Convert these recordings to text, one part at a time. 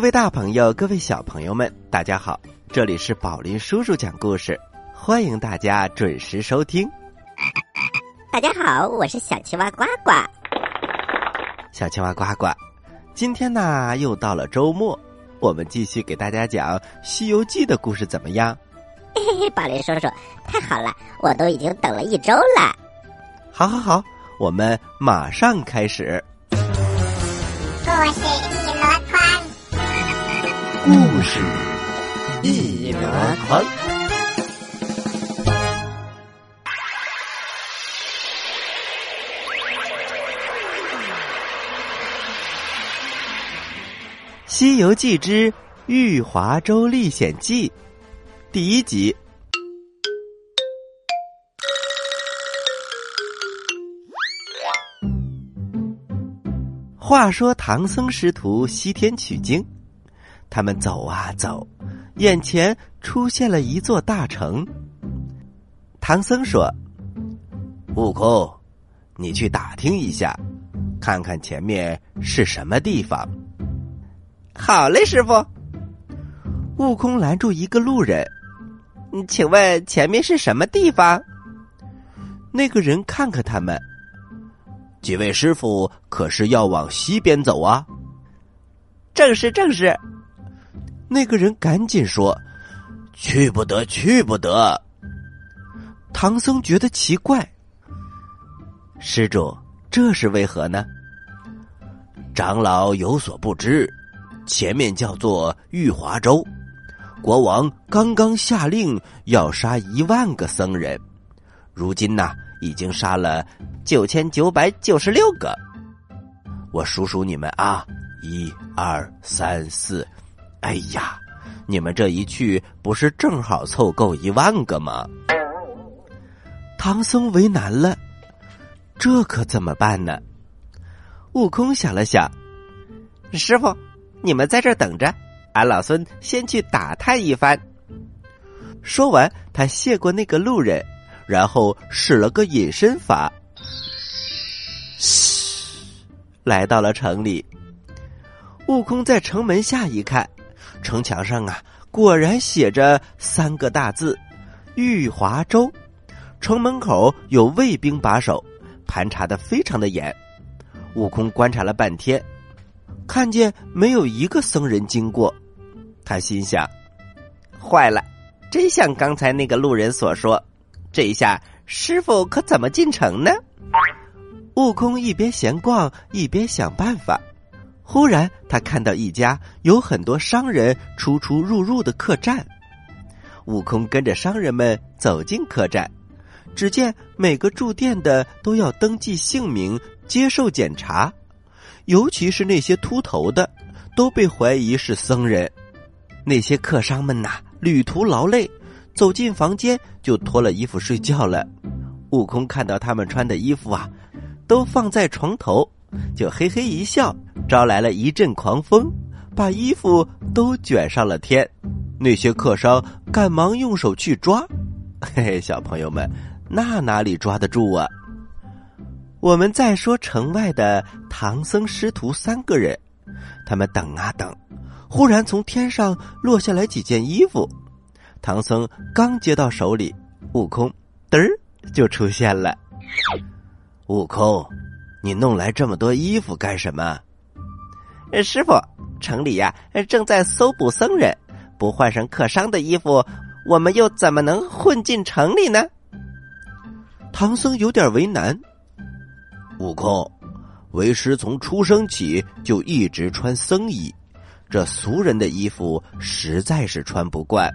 各位大朋友，各位小朋友们，大家好！这里是宝林叔叔讲故事，欢迎大家准时收听。大家好，我是小青蛙呱呱。小青蛙呱呱，今天呢又到了周末，我们继续给大家讲《西游记》的故事，怎么样？嘿嘿，宝林叔叔，太好了，我都已经等了一周了。好，好，好，我们马上开始。是一箩筐。《西游记之玉华州历险记》第一集。话说唐僧师徒西天取经，他们走啊走，眼前出现了一座大城。唐僧说：“悟空，你去打听一下，看看前面是什么地方。”好嘞，师傅。悟空拦住一个路人：“请问前面是什么地方？”那个人看看他们。几位师傅可是要往西边走啊？正是正是。那个人赶紧说：“去不得，去不得。”唐僧觉得奇怪，施主，这是为何呢？长老有所不知，前面叫做玉华州，国王刚刚下令要杀一万个僧人，如今呐。已经杀了九千九百九十六个，我数数你们啊，一二三四，哎呀，你们这一去不是正好凑够一万个吗？唐僧为难了，这可怎么办呢？悟空想了想，师傅，你们在这等着，俺老孙先去打探一番。说完，他谢过那个路人。然后使了个隐身法，嘘，来到了城里。悟空在城门下一看，城墙上啊，果然写着三个大字“玉华州”。城门口有卫兵把守，盘查的非常的严。悟空观察了半天，看见没有一个僧人经过，他心想：坏了，真像刚才那个路人所说。这一下，师傅可怎么进城呢？悟空一边闲逛一边想办法。忽然，他看到一家有很多商人出出入入的客栈。悟空跟着商人们走进客栈，只见每个住店的都要登记姓名，接受检查。尤其是那些秃头的，都被怀疑是僧人。那些客商们呐，旅途劳累。走进房间就脱了衣服睡觉了。悟空看到他们穿的衣服啊，都放在床头，就嘿嘿一笑，招来了一阵狂风，把衣服都卷上了天。那些客商赶忙用手去抓，嘿嘿，小朋友们，那哪里抓得住啊？我们再说城外的唐僧师徒三个人，他们等啊等，忽然从天上落下来几件衣服。唐僧刚接到手里，悟空嘚儿就出现了。悟空，你弄来这么多衣服干什么？师傅，城里呀正在搜捕僧人，不换上客商的衣服，我们又怎么能混进城里呢？唐僧有点为难。悟空，为师从出生起就一直穿僧衣，这俗人的衣服实在是穿不惯。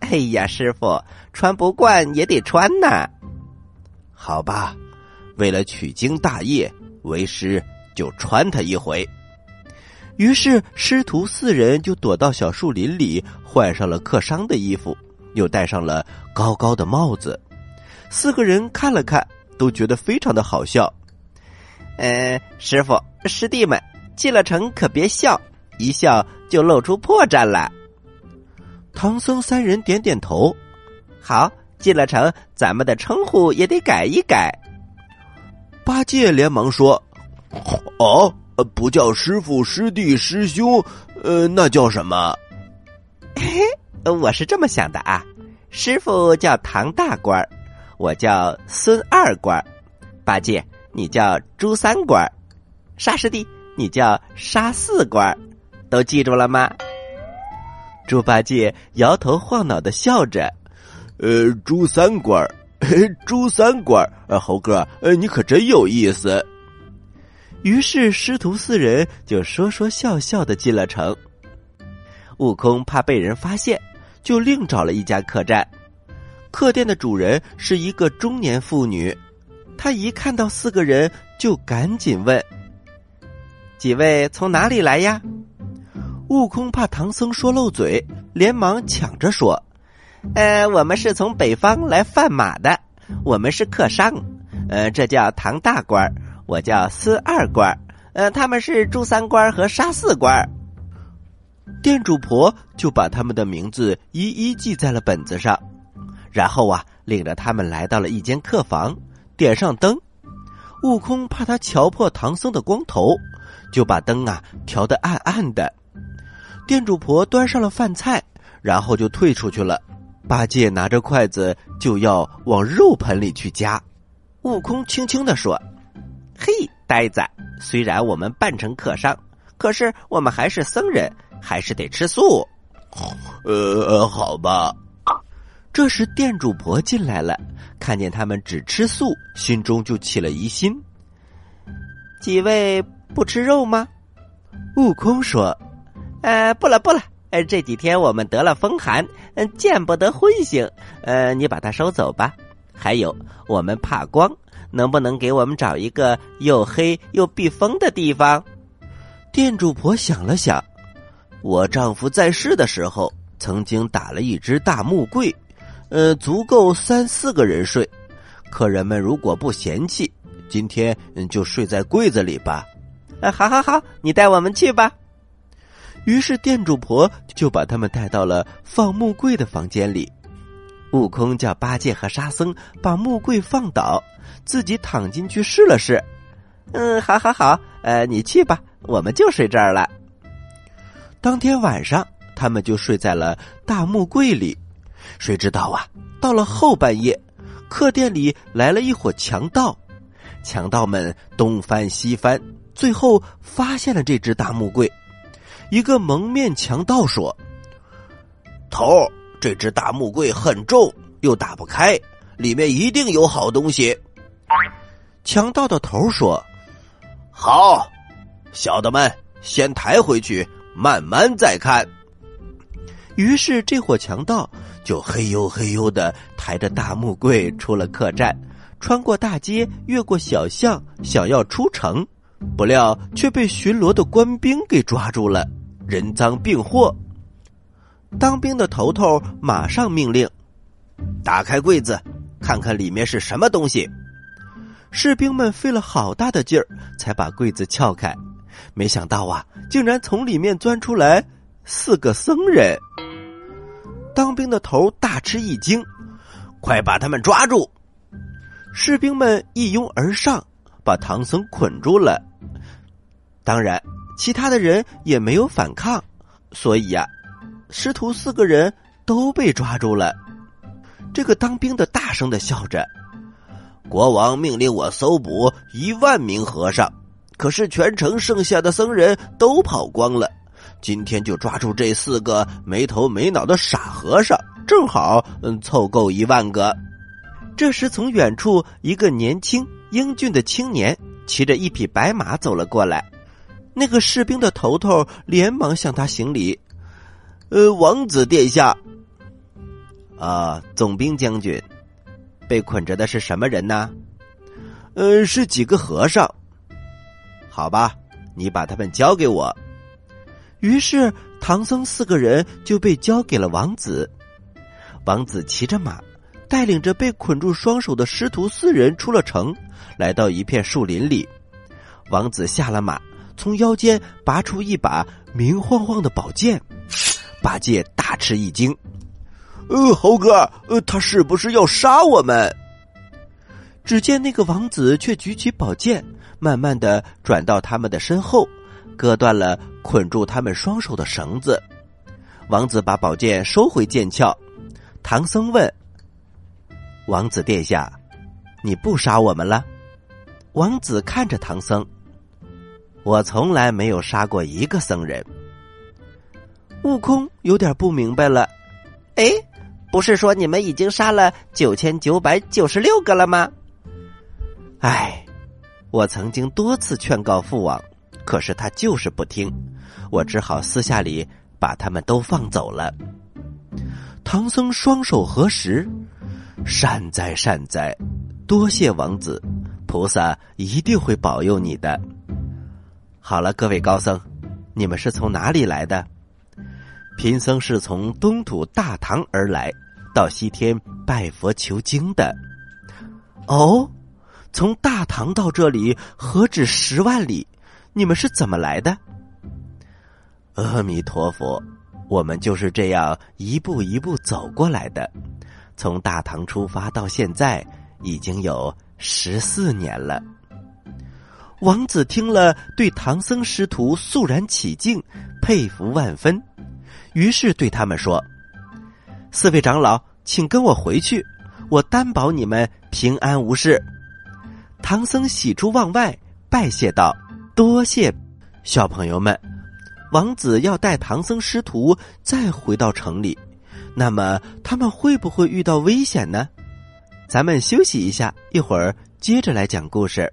哎呀，师傅，穿不惯也得穿呐。好吧，为了取经大业，为师就穿他一回。于是师徒四人就躲到小树林里，换上了客商的衣服，又戴上了高高的帽子。四个人看了看，都觉得非常的好笑。嗯，师傅师弟们进了城可别笑，一笑就露出破绽了。唐僧三人点点头，好，进了城，咱们的称呼也得改一改。八戒连忙说：“哦，呃，不叫师傅、师弟、师兄，呃，那叫什么？嘿，我是这么想的啊，师傅叫唐大官儿，我叫孙二官儿，八戒你叫朱三官儿，沙师弟你叫沙四官儿，都记住了吗？猪八戒摇头晃脑的笑着，呃，朱三官儿，朱三官儿，呃，猴哥，呃，你可真有意思。于是师徒四人就说说笑笑的进了城。悟空怕被人发现，就另找了一家客栈。客店的主人是一个中年妇女，她一看到四个人，就赶紧问：“几位从哪里来呀？”悟空怕唐僧说漏嘴，连忙抢着说：“呃，我们是从北方来贩马的，我们是客商。呃，这叫唐大官。”我叫司二官呃，他们是朱三官和沙四官店主婆就把他们的名字一一记在了本子上，然后啊，领着他们来到了一间客房，点上灯。悟空怕他瞧破唐僧的光头，就把灯啊调得暗暗的。店主婆端上了饭菜，然后就退出去了。八戒拿着筷子就要往肉盆里去夹，悟空轻轻的说。嘿，呆子！虽然我们扮成客商，可是我们还是僧人，还是得吃素。呃，好吧。这时店主婆进来了，看见他们只吃素，心中就起了疑心。几位不吃肉吗？悟空说：“呃，不了不了。呃，这几天我们得了风寒，嗯，见不得荤腥。呃，你把它收走吧。还有，我们怕光。”能不能给我们找一个又黑又避风的地方？店主婆想了想，我丈夫在世的时候曾经打了一只大木柜，呃，足够三四个人睡。客人们如果不嫌弃，今天就睡在柜子里吧。呃，好好好，你带我们去吧。于是店主婆就把他们带到了放木柜的房间里。悟空叫八戒和沙僧把木柜放倒。自己躺进去试了试，嗯，好，好，好，呃，你去吧，我们就睡这儿了。当天晚上，他们就睡在了大木柜里。谁知道啊，到了后半夜，客店里来了一伙强盗，强盗们东翻西翻，最后发现了这只大木柜。一个蒙面强盗说：“头，这只大木柜很重，又打不开，里面一定有好东西。”强盗的头说：“好，小的们先抬回去，慢慢再看。”于是这伙强盗就嘿呦嘿呦的抬着大木柜出了客栈，穿过大街，越过小巷，想要出城，不料却被巡逻的官兵给抓住了，人赃并获。当兵的头头马上命令：“打开柜子，看看里面是什么东西。”士兵们费了好大的劲儿，才把柜子撬开。没想到啊，竟然从里面钻出来四个僧人。当兵的头大吃一惊，快把他们抓住！士兵们一拥而上，把唐僧捆住了。当然，其他的人也没有反抗，所以呀，师徒四个人都被抓住了。这个当兵的大声的笑着。国王命令我搜捕一万名和尚，可是全城剩下的僧人都跑光了。今天就抓住这四个没头没脑的傻和尚，正好嗯凑够一万个。这时，从远处一个年轻英俊的青年骑着一匹白马走了过来。那个士兵的头头连忙向他行礼：“呃，王子殿下，啊，总兵将军。”被捆着的是什么人呢？呃，是几个和尚。好吧，你把他们交给我。于是唐僧四个人就被交给了王子。王子骑着马，带领着被捆住双手的师徒四人出了城，来到一片树林里。王子下了马，从腰间拔出一把明晃晃的宝剑。八戒大吃一惊。呃，猴哥，呃，他是不是要杀我们？只见那个王子却举起宝剑，慢慢的转到他们的身后，割断了捆住他们双手的绳子。王子把宝剑收回剑鞘。唐僧问：“王子殿下，你不杀我们了？”王子看着唐僧：“我从来没有杀过一个僧人。”悟空有点不明白了：“哎，不是说你们已经杀了九千九百九十六个了吗？”哎，我曾经多次劝告父王，可是他就是不听，我只好私下里把他们都放走了。唐僧双手合十，善哉善哉，多谢王子，菩萨一定会保佑你的。好了，各位高僧，你们是从哪里来的？贫僧是从东土大唐而来，到西天拜佛求经的。哦。从大唐到这里何止十万里？你们是怎么来的？阿弥陀佛，我们就是这样一步一步走过来的。从大唐出发到现在，已经有十四年了。王子听了，对唐僧师徒肃然起敬，佩服万分。于是对他们说：“四位长老，请跟我回去，我担保你们平安无事。”唐僧喜出望外，拜谢道：“多谢，小朋友们。王子要带唐僧师徒再回到城里，那么他们会不会遇到危险呢？咱们休息一下，一会儿接着来讲故事。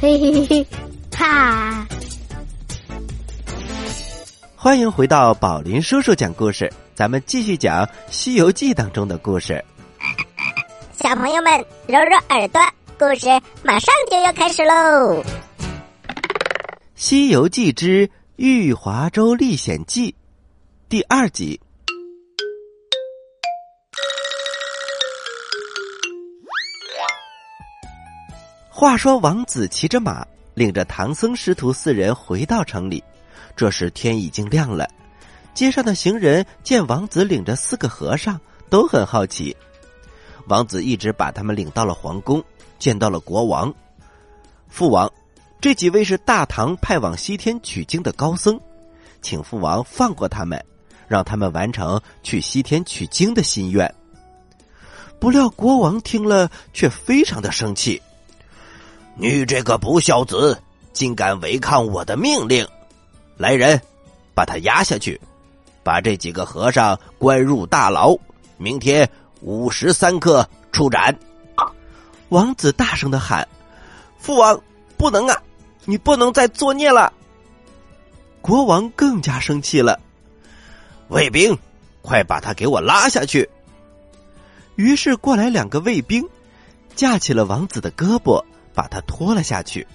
嘿嘿嘿，哈！欢迎回到宝林叔叔讲故事，咱们继续讲《西游记》当中的故事。小朋友们，揉揉耳朵，故事马上就要开始喽。《西游记之玉华州历险记》第二集。话说，王子骑着马，领着唐僧师徒四人回到城里。这时天已经亮了，街上的行人见王子领着四个和尚，都很好奇。王子一直把他们领到了皇宫，见到了国王、父王。这几位是大唐派往西天取经的高僧，请父王放过他们，让他们完成去西天取经的心愿。不料国王听了却非常的生气：“你这个不孝子，竟敢违抗我的命令！来人，把他押下去，把这几个和尚关入大牢，明天午时三刻处斩。”王子大声的喊：“父王，不能啊！”你不能再作孽了！国王更加生气了。卫兵，快把他给我拉下去！于是过来两个卫兵，架起了王子的胳膊，把他拖了下去。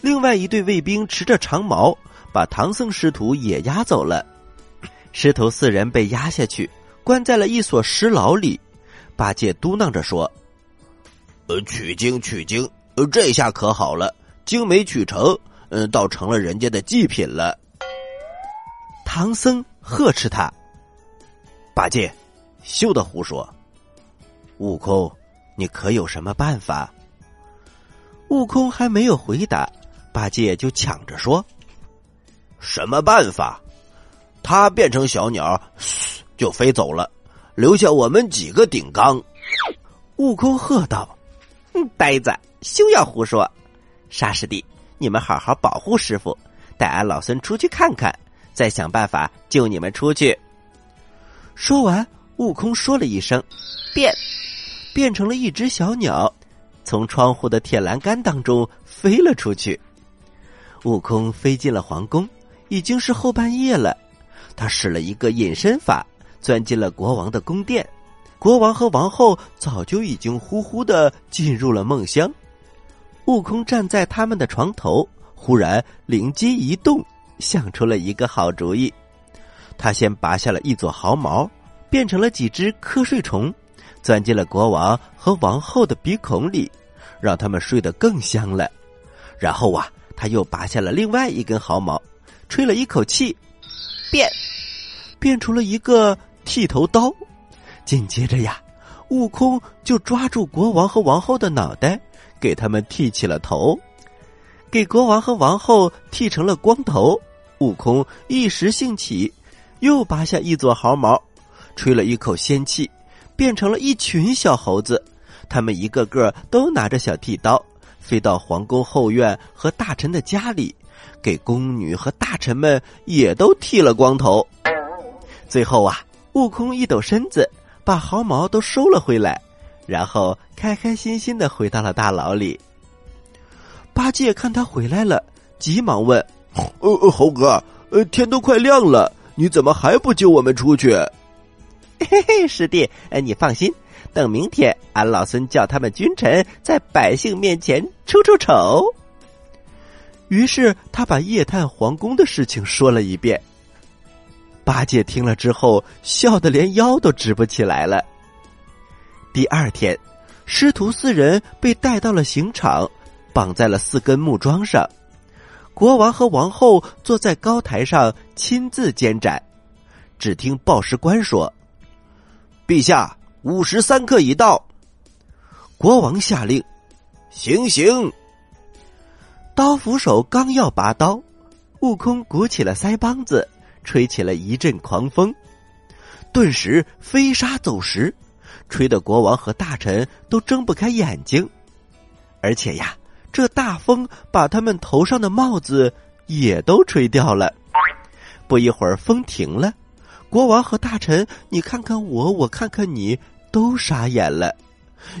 另外一队卫兵持着长矛，把唐僧师徒也押走了。师徒四人被押下去，关在了一所石牢里。八戒嘟囔着说：“呃，取经取经，呃，这下可好了。”经没取成，嗯，倒成了人家的祭品了。唐僧呵斥他：“八戒，休得胡说！悟空，你可有什么办法？”悟空还没有回答，八戒就抢着说：“什么办法？他变成小鸟，就飞走了，留下我们几个顶缸。”悟空喝道：“呆子，休要胡说！”沙师弟，你们好好保护师傅，带俺老孙出去看看，再想办法救你们出去。说完，悟空说了一声“变”，变成了一只小鸟，从窗户的铁栏杆当中飞了出去。悟空飞进了皇宫，已经是后半夜了。他使了一个隐身法，钻进了国王的宫殿。国王和王后早就已经呼呼的进入了梦乡。悟空站在他们的床头，忽然灵机一动，想出了一个好主意。他先拔下了一撮毫毛，变成了几只瞌睡虫，钻进了国王和王后的鼻孔里，让他们睡得更香了。然后啊，他又拔下了另外一根毫毛，吹了一口气，变，变出了一个剃头刀。紧接着呀，悟空就抓住国王和王后的脑袋，给他们剃起了头，给国王和王后剃成了光头。悟空一时兴起，又拔下一撮毫毛，吹了一口仙气，变成了一群小猴子。他们一个个都拿着小剃刀，飞到皇宫后院和大臣的家里，给宫女和大臣们也都剃了光头。最后啊，悟空一抖身子。把毫毛都收了回来，然后开开心心的回到了大牢里。八戒看他回来了，急忙问：“呃，猴哥，呃，天都快亮了，你怎么还不救我们出去？”嘿嘿，师弟，你放心，等明天俺老孙叫他们君臣在百姓面前出出丑。于是他把夜探皇宫的事情说了一遍。八戒听了之后，笑得连腰都直不起来了。第二天，师徒四人被带到了刑场，绑在了四根木桩上。国王和王后坐在高台上亲自监斩。只听报时官说：“陛下，午时三刻已到。”国王下令：“行刑！”刀斧手刚要拔刀，悟空鼓起了腮帮子。吹起了一阵狂风，顿时飞沙走石，吹得国王和大臣都睁不开眼睛。而且呀，这大风把他们头上的帽子也都吹掉了。不一会儿，风停了，国王和大臣，你看看我，我看看你，都傻眼了，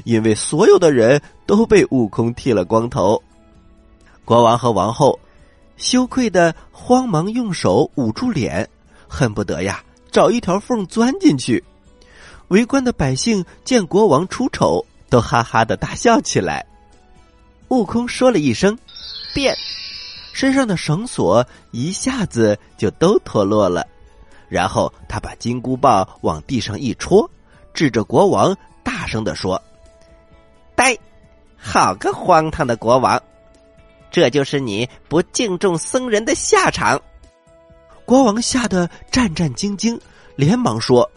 因为所有的人都被悟空剃了光头。国王和王后。羞愧的，慌忙用手捂住脸，恨不得呀找一条缝钻进去。围观的百姓见国王出丑，都哈哈的大笑起来。悟空说了一声“变”，身上的绳索一下子就都脱落了。然后他把金箍棒往地上一戳，指着国王大声的说：“呆，好个荒唐的国王！”这就是你不敬重僧人的下场。国王吓得战战兢兢，连忙说：“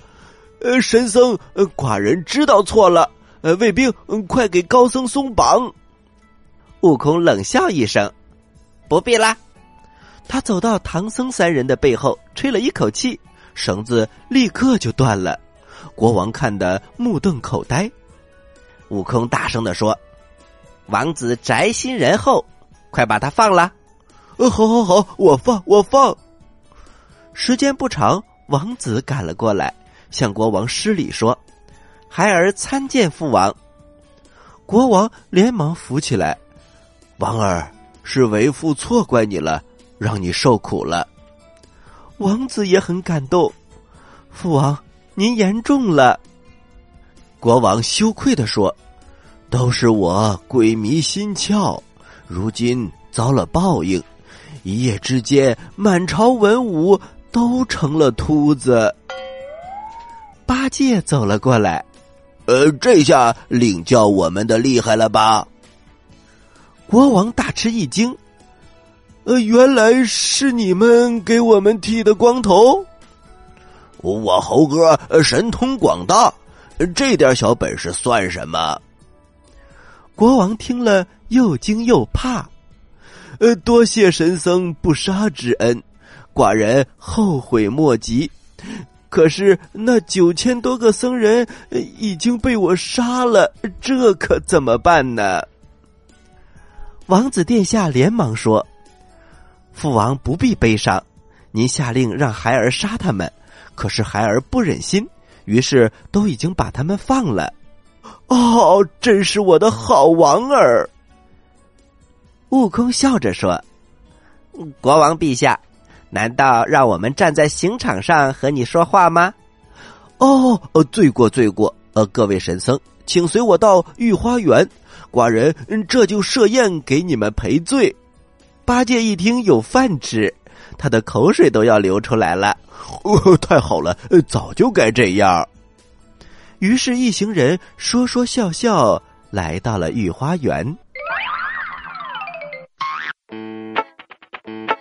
呃，神僧，寡人知道错了。呃，卫兵，快给高僧松绑。”悟空冷笑一声：“不必啦。”他走到唐僧三人的背后，吹了一口气，绳子立刻就断了。国王看得目瞪口呆。悟空大声的说：“王子宅心仁厚。”快把他放了！呃，好，好，好，我放，我放。时间不长，王子赶了过来，向国王施礼说：“孩儿参见父王。”国王连忙扶起来：“王儿，是为父错怪你了，让你受苦了。”王子也很感动：“父王，您言重了。”国王羞愧的说：“都是我鬼迷心窍。”如今遭了报应，一夜之间，满朝文武都成了秃子。八戒走了过来，呃，这下领教我们的厉害了吧？国王大吃一惊，呃，原来是你们给我们剃的光头。我猴哥神通广大，这点小本事算什么？国王听了。又惊又怕，呃，多谢神僧不杀之恩，寡人后悔莫及。可是那九千多个僧人已经被我杀了，这可怎么办呢？王子殿下连忙说：“父王不必悲伤，您下令让孩儿杀他们，可是孩儿不忍心，于是都已经把他们放了。”哦，真是我的好王儿！悟空笑着说：“国王陛下，难道让我们站在刑场上和你说话吗？”哦，呃，罪过罪过！呃，各位神僧，请随我到御花园，寡人这就设宴给你们赔罪。八戒一听有饭吃，他的口水都要流出来了。哦，太好了，早就该这样。于是，一行人说说笑笑来到了御花园。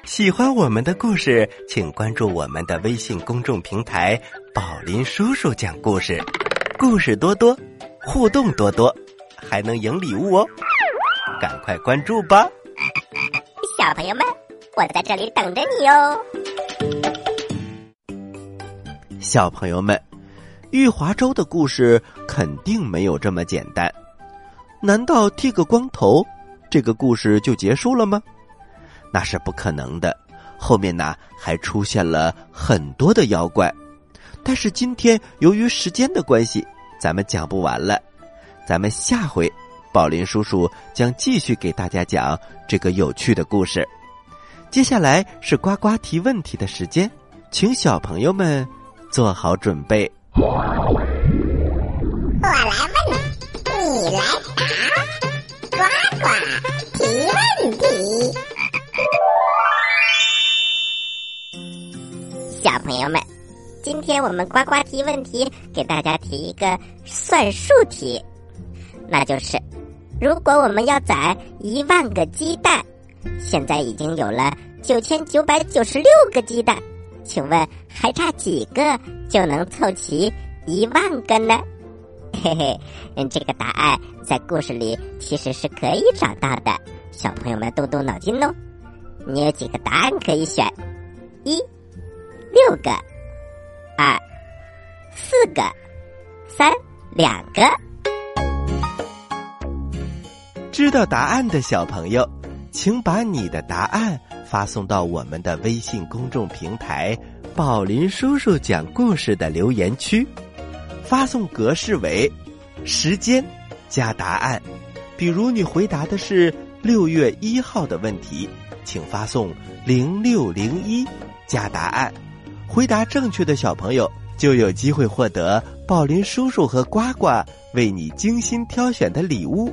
喜欢我们的故事，请关注我们的微信公众平台“宝林叔叔讲故事”，故事多多，互动多多，还能赢礼物哦！赶快关注吧，小朋友们，我在这里等着你哦！小朋友们。玉华州的故事肯定没有这么简单，难道剃个光头，这个故事就结束了吗？那是不可能的，后面呢还出现了很多的妖怪。但是今天由于时间的关系，咱们讲不完了，咱们下回宝林叔叔将继续给大家讲这个有趣的故事。接下来是呱呱提问题的时间，请小朋友们做好准备。我来问，你来答，呱呱提问题。小朋友们，今天我们呱呱提问题，给大家提一个算术题，那就是，如果我们要宰一万个鸡蛋，现在已经有了九千九百九十六个鸡蛋。请问还差几个就能凑齐一万个呢？嘿嘿，嗯，这个答案在故事里其实是可以找到的。小朋友们动动脑筋哦，你有几个答案可以选？一，六个；二，四个；三，两个。知道答案的小朋友，请把你的答案。发送到我们的微信公众平台“宝林叔叔讲故事”的留言区，发送格式为时间加答案。比如你回答的是六月一号的问题，请发送零六零一加答案。回答正确的小朋友就有机会获得宝林叔叔和呱呱为你精心挑选的礼物。